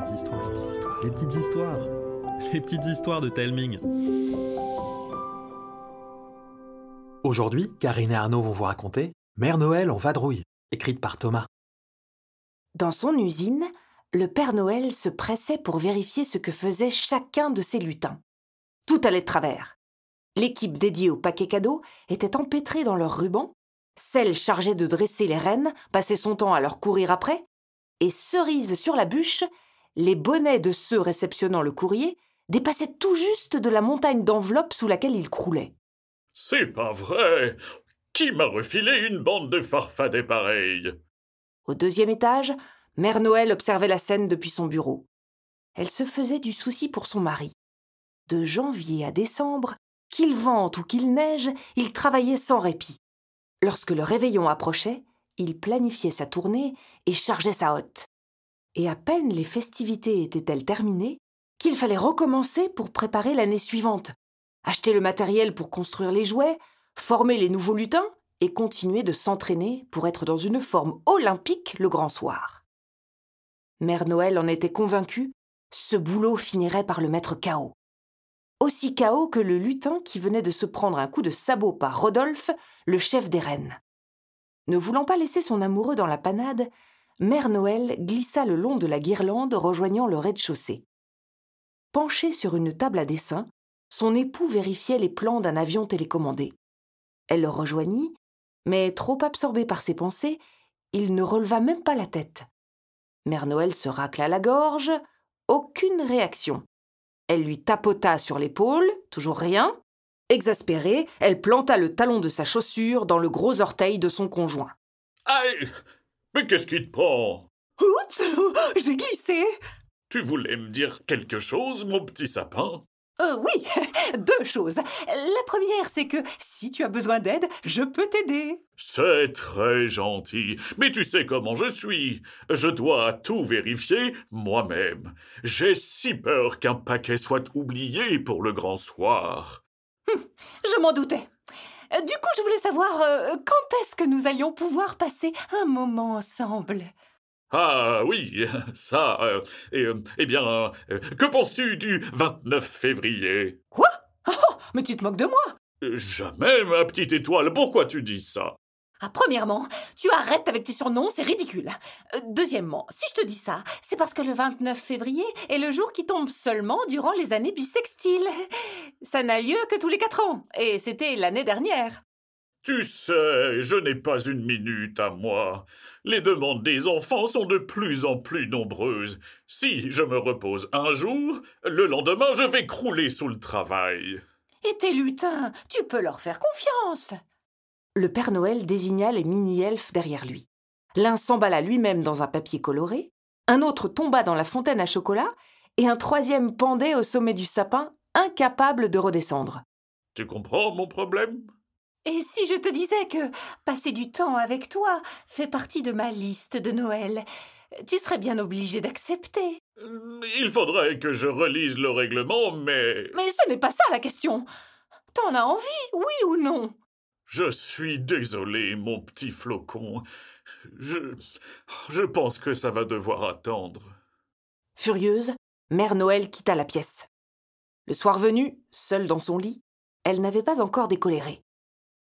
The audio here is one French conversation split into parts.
petites histoires, les petites histoires, les petites histoires, les petites histoires de Telming. Aujourd'hui, Karine et Arnaud vont vous raconter Mère Noël en vadrouille, écrite par Thomas. Dans son usine, le Père Noël se pressait pour vérifier ce que faisait chacun de ses lutins. Tout allait de travers. L'équipe dédiée au paquet cadeaux était empêtrée dans leurs rubans, celle chargée de dresser les rennes passait son temps à leur courir après, et cerise sur la bûche, les bonnets de ceux réceptionnant le courrier dépassaient tout juste de la montagne d'enveloppes sous laquelle ils croulaient. C'est pas vrai. Qui m'a refilé une bande de farfadets pareils Au deuxième étage, Mère Noël observait la scène depuis son bureau. Elle se faisait du souci pour son mari. De janvier à décembre, qu'il vente ou qu'il neige, il travaillait sans répit. Lorsque le réveillon approchait, il planifiait sa tournée et chargeait sa hotte. Et à peine les festivités étaient-elles terminées, qu'il fallait recommencer pour préparer l'année suivante, acheter le matériel pour construire les jouets, former les nouveaux lutins et continuer de s'entraîner pour être dans une forme olympique le grand soir. Mère Noël en était convaincue, ce boulot finirait par le mettre KO. Aussi KO que le lutin qui venait de se prendre un coup de sabot par Rodolphe, le chef des reines. Ne voulant pas laisser son amoureux dans la panade, Mère Noël glissa le long de la guirlande rejoignant le rez-de-chaussée. Penché sur une table à dessin, son époux vérifiait les plans d'un avion télécommandé. Elle le rejoignit, mais trop absorbé par ses pensées, il ne releva même pas la tête. Mère Noël se racla la gorge, aucune réaction. Elle lui tapota sur l'épaule, toujours rien. Exaspérée, elle planta le talon de sa chaussure dans le gros orteil de son conjoint. Mais qu'est-ce qui te prend? Oups J'ai glissé Tu voulais me dire quelque chose, mon petit sapin? Euh, oui, deux choses. La première, c'est que si tu as besoin d'aide, je peux t'aider. C'est très gentil, mais tu sais comment je suis. Je dois tout vérifier moi-même. J'ai si peur qu'un paquet soit oublié pour le grand soir. Hum, je m'en doutais. Du coup, je voulais savoir euh, quand est-ce que nous allions pouvoir passer un moment ensemble? Ah oui, ça. Euh, euh, eh bien, euh, que penses-tu du 29 février? Quoi? Oh, mais tu te moques de moi Jamais, ma petite étoile, pourquoi tu dis ça? Ah, premièrement, tu arrêtes avec tes surnoms, c'est ridicule. deuxièmement, si je te dis ça, c'est parce que le 29 février est le jour qui tombe seulement durant les années bissextiles. Ça n'a lieu que tous les quatre ans, et c'était l'année dernière. Tu sais, je n'ai pas une minute à moi. Les demandes des enfants sont de plus en plus nombreuses. Si je me repose un jour, le lendemain je vais crouler sous le travail. Et tes lutins, tu peux leur faire confiance. Le Père Noël désigna les mini-elfes derrière lui. L'un s'emballa lui-même dans un papier coloré, un autre tomba dans la fontaine à chocolat, et un troisième pendait au sommet du sapin, incapable de redescendre. Tu comprends mon problème? Et si je te disais que passer du temps avec toi fait partie de ma liste de Noël, tu serais bien obligé d'accepter. Il faudrait que je relise le règlement, mais. Mais ce n'est pas ça la question. T'en as envie, oui ou non? Je suis désolé, mon petit flocon. Je. Je pense que ça va devoir attendre. Furieuse, Mère Noël quitta la pièce. Le soir venu, seule dans son lit, elle n'avait pas encore décoléré.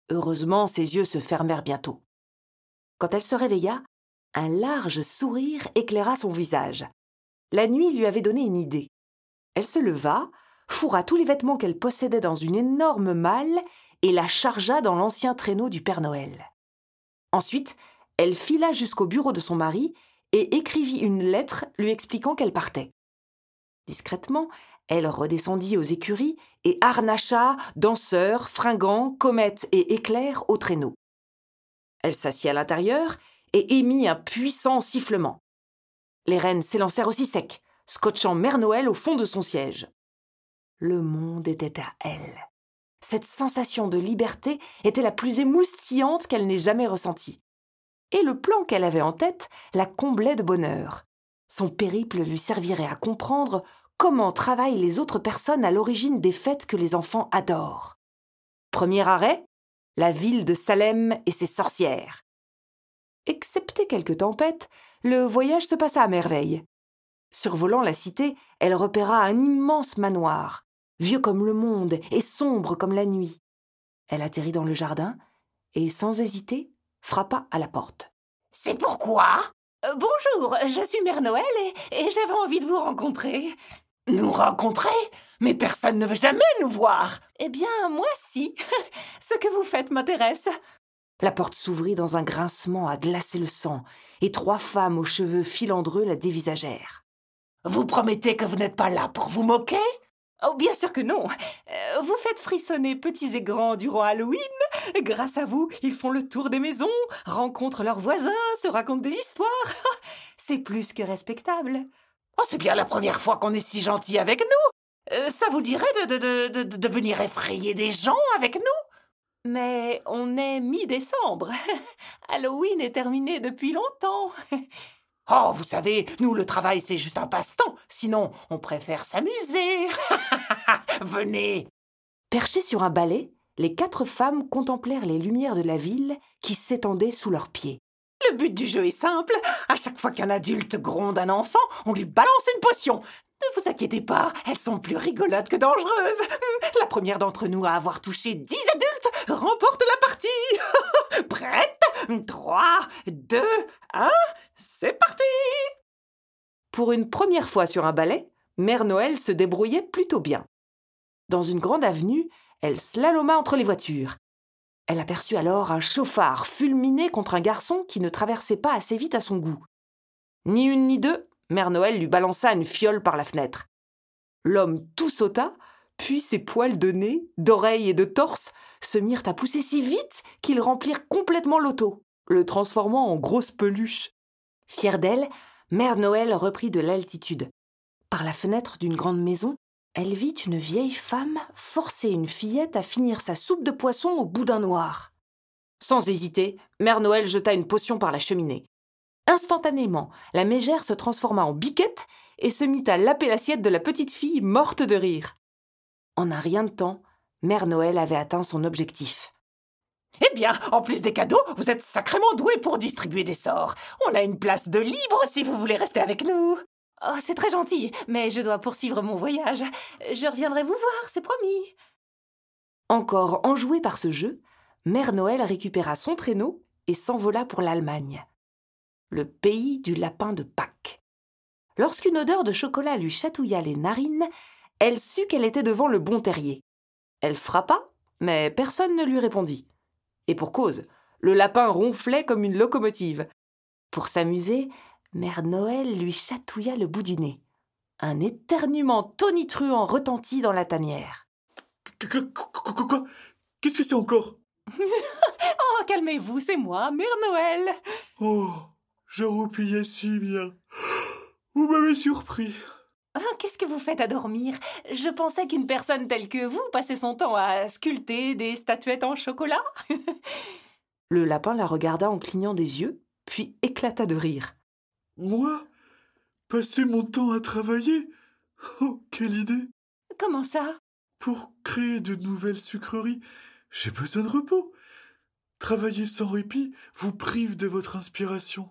Heureusement, ses yeux se fermèrent bientôt. Quand elle se réveilla, un large sourire éclaira son visage. La nuit lui avait donné une idée. Elle se leva, fourra tous les vêtements qu'elle possédait dans une énorme malle et la chargea dans l'ancien traîneau du Père Noël. Ensuite, elle fila jusqu'au bureau de son mari et écrivit une lettre lui expliquant qu'elle partait. Discrètement, elle redescendit aux écuries et harnacha danseurs, fringants, comètes et éclairs au traîneau. Elle s'assit à l'intérieur et émit un puissant sifflement. Les reines s'élancèrent aussi sec, scotchant Mère Noël au fond de son siège. Le monde était à elle. Cette sensation de liberté était la plus émoustillante qu'elle n'ait jamais ressentie. Et le plan qu'elle avait en tête la comblait de bonheur. Son périple lui servirait à comprendre comment travaillent les autres personnes à l'origine des fêtes que les enfants adorent. Premier arrêt, la ville de Salem et ses sorcières. Excepté quelques tempêtes, le voyage se passa à merveille. Survolant la cité, elle repéra un immense manoir, vieux comme le monde et sombre comme la nuit. Elle atterrit dans le jardin et, sans hésiter, frappa à la porte. C'est pourquoi? Euh, Bonjour, je suis Mère Noël et, et j'avais envie de vous rencontrer. Nous rencontrer? Mais personne ne veut jamais nous voir. Eh bien, moi si. Ce que vous faites m'intéresse. La porte s'ouvrit dans un grincement à glacer le sang, et trois femmes aux cheveux filandreux la dévisagèrent. Vous promettez que vous n'êtes pas là pour vous moquer? Oh, bien sûr que non. Euh, vous faites frissonner petits et grands durant Halloween. Grâce à vous, ils font le tour des maisons, rencontrent leurs voisins, se racontent des histoires. C'est plus que respectable. Oh, c'est bien la première fois qu'on est si gentil avec nous. Euh, ça vous dirait de, de, de, de, venir effrayer des gens avec nous? Mais on est mi-décembre. Halloween est terminé depuis longtemps. Oh, vous savez, nous, le travail, c'est juste un passe-temps. Sinon, on préfère s'amuser. Venez. Perchées sur un balai, les quatre femmes contemplèrent les lumières de la ville qui s'étendaient sous leurs pieds. Le but du jeu est simple. À chaque fois qu'un adulte gronde un enfant, on lui balance une potion. Ne vous inquiétez pas, elles sont plus rigolotes que dangereuses. La première d'entre nous à avoir touché dix adultes remporte la partie. Prête? 3, 2, 1, c'est parti Pour une première fois sur un balai, Mère Noël se débrouillait plutôt bien. Dans une grande avenue, elle slaloma entre les voitures. Elle aperçut alors un chauffard fulminé contre un garçon qui ne traversait pas assez vite à son goût. Ni une ni deux, Mère Noël lui balança une fiole par la fenêtre. L'homme tout sauta, puis ses poils de nez, d'oreilles et de torse se mirent à pousser si vite qu'ils remplirent complètement l'auto, le transformant en grosse peluche. Fière d'elle, Mère Noël reprit de l'altitude. Par la fenêtre d'une grande maison, elle vit une vieille femme forcer une fillette à finir sa soupe de poisson au boudin noir. Sans hésiter, Mère Noël jeta une potion par la cheminée. Instantanément, la mégère se transforma en biquette et se mit à laper l'assiette de la petite fille morte de rire. En un rien de temps, Mère Noël avait atteint son objectif. Eh bien, en plus des cadeaux, vous êtes sacrément doué pour distribuer des sorts. On a une place de libre si vous voulez rester avec nous. Oh, c'est très gentil, mais je dois poursuivre mon voyage. Je reviendrai vous voir, c'est promis. Encore enjouée par ce jeu, Mère Noël récupéra son traîneau et s'envola pour l'Allemagne. Le pays du lapin de Pâques. Lorsqu'une odeur de chocolat lui chatouilla les narines, elle sut qu'elle était devant le bon terrier. Elle frappa, mais personne ne lui répondit. Et pour cause, le lapin ronflait comme une locomotive. Pour s'amuser, Mère Noël lui chatouilla le bout du nez. Un éternuement tonitruant retentit dans la tanière. Quoi? Qu'est-ce que c'est encore? Oh, calmez-vous, c'est moi, Mère Noël. Oh, je roupillais si bien. Vous m'avez surpris. Ah, qu'est-ce que vous faites à dormir? Je pensais qu'une personne telle que vous passait son temps à sculpter des statuettes en chocolat. Le lapin la regarda en clignant des yeux, puis éclata de rire. Moi? Passer mon temps à travailler? Oh, quelle idée Comment ça? Pour créer de nouvelles sucreries, j'ai besoin de repos. Travailler sans répit vous prive de votre inspiration.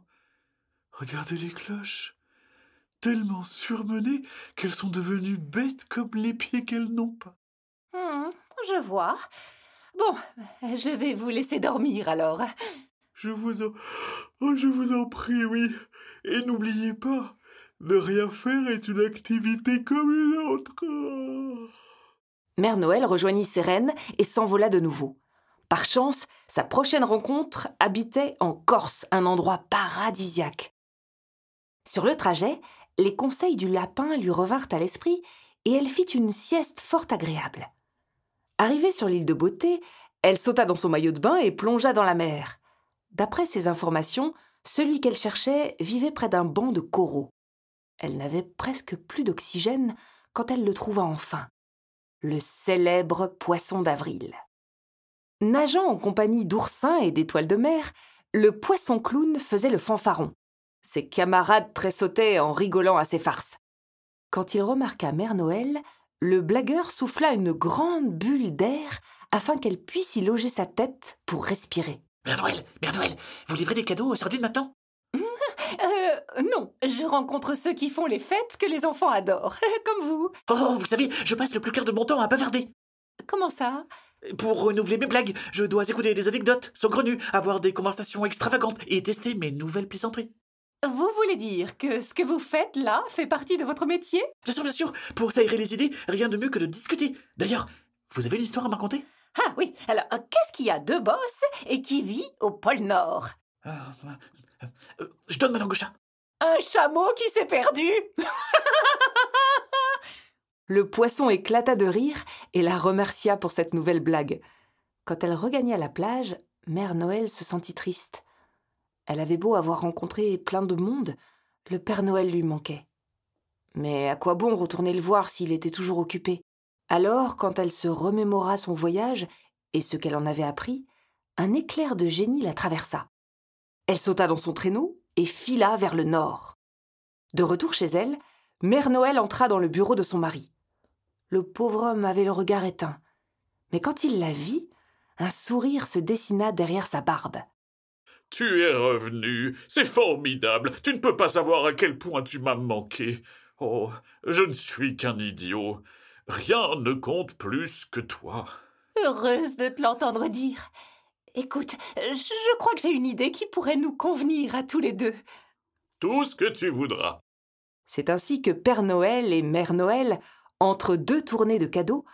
Regardez les cloches tellement surmenées qu'elles sont devenues bêtes comme les pieds qu'elles n'ont pas. Hmm, je vois. Bon, je vais vous laisser dormir alors. Je vous en. Oh, je vous en prie, oui. Et n'oubliez pas, ne rien faire est une activité comme une autre. Mère Noël rejoignit ses reines et s'envola de nouveau. Par chance, sa prochaine rencontre habitait en Corse, un endroit paradisiaque. Sur le trajet, les conseils du lapin lui revinrent à l'esprit et elle fit une sieste fort agréable. Arrivée sur l'île de Beauté, elle sauta dans son maillot de bain et plongea dans la mer. D'après ses informations, celui qu'elle cherchait vivait près d'un banc de coraux. Elle n'avait presque plus d'oxygène quand elle le trouva enfin. Le célèbre poisson d'avril. Nageant en compagnie d'oursins et d'étoiles de mer, le poisson clown faisait le fanfaron. Ses camarades tressautaient en rigolant à ses farces. Quand il remarqua Mère Noël, le blagueur souffla une grande bulle d'air afin qu'elle puisse y loger sa tête pour respirer. Mère Noël, Mère Noël, vous livrez des cadeaux aux sardines maintenant? Euh, non, je rencontre ceux qui font les fêtes que les enfants adorent, comme vous. Oh, vous savez, je passe le plus clair de mon temps à bavarder. Comment ça? Pour renouveler mes blagues, je dois écouter des anecdotes saugrenues, avoir des conversations extravagantes et tester mes nouvelles plaisanteries. Vous voulez dire que ce que vous faites là fait partie de votre métier? Bien sûr, bien sûr, pour s'aérer les idées, rien de mieux que de discuter. D'ailleurs, vous avez une histoire à me raconter? Ah oui, alors euh, qu'est-ce qu'il y a de boss et qui vit au pôle Nord? Ah, euh, euh, Je donne ma langue au chat. Un chameau qui s'est perdu Le poisson éclata de rire et la remercia pour cette nouvelle blague. Quand elle regagna la plage, Mère Noël se sentit triste. Elle avait beau avoir rencontré plein de monde, le Père Noël lui manquait. Mais à quoi bon retourner le voir s'il était toujours occupé? Alors, quand elle se remémora son voyage et ce qu'elle en avait appris, un éclair de génie la traversa. Elle sauta dans son traîneau et fila vers le nord. De retour chez elle, Mère Noël entra dans le bureau de son mari. Le pauvre homme avait le regard éteint. Mais quand il la vit, un sourire se dessina derrière sa barbe. Tu es revenu. C'est formidable. Tu ne peux pas savoir à quel point tu m'as manqué. Oh, je ne suis qu'un idiot. Rien ne compte plus que toi. Heureuse de te l'entendre dire. Écoute, je crois que j'ai une idée qui pourrait nous convenir à tous les deux. Tout ce que tu voudras. C'est ainsi que Père Noël et Mère Noël, entre deux tournées de cadeaux,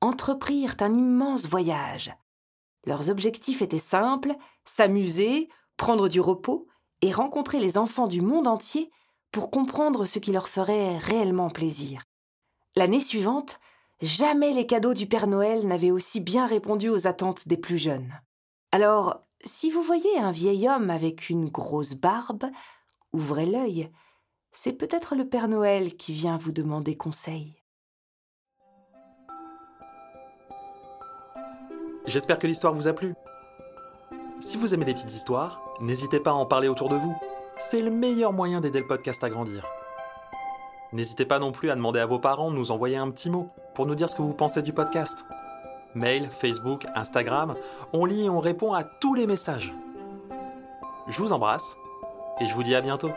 entreprirent un immense voyage. Leurs objectifs étaient simples, s'amuser, prendre du repos et rencontrer les enfants du monde entier pour comprendre ce qui leur ferait réellement plaisir. L'année suivante, jamais les cadeaux du Père Noël n'avaient aussi bien répondu aux attentes des plus jeunes. Alors, si vous voyez un vieil homme avec une grosse barbe, ouvrez l'œil. C'est peut-être le Père Noël qui vient vous demander conseil. J'espère que l'histoire vous a plu. Si vous aimez les petites histoires, n'hésitez pas à en parler autour de vous. C'est le meilleur moyen d'aider le podcast à grandir. N'hésitez pas non plus à demander à vos parents de nous envoyer un petit mot pour nous dire ce que vous pensez du podcast. Mail, Facebook, Instagram, on lit et on répond à tous les messages. Je vous embrasse et je vous dis à bientôt.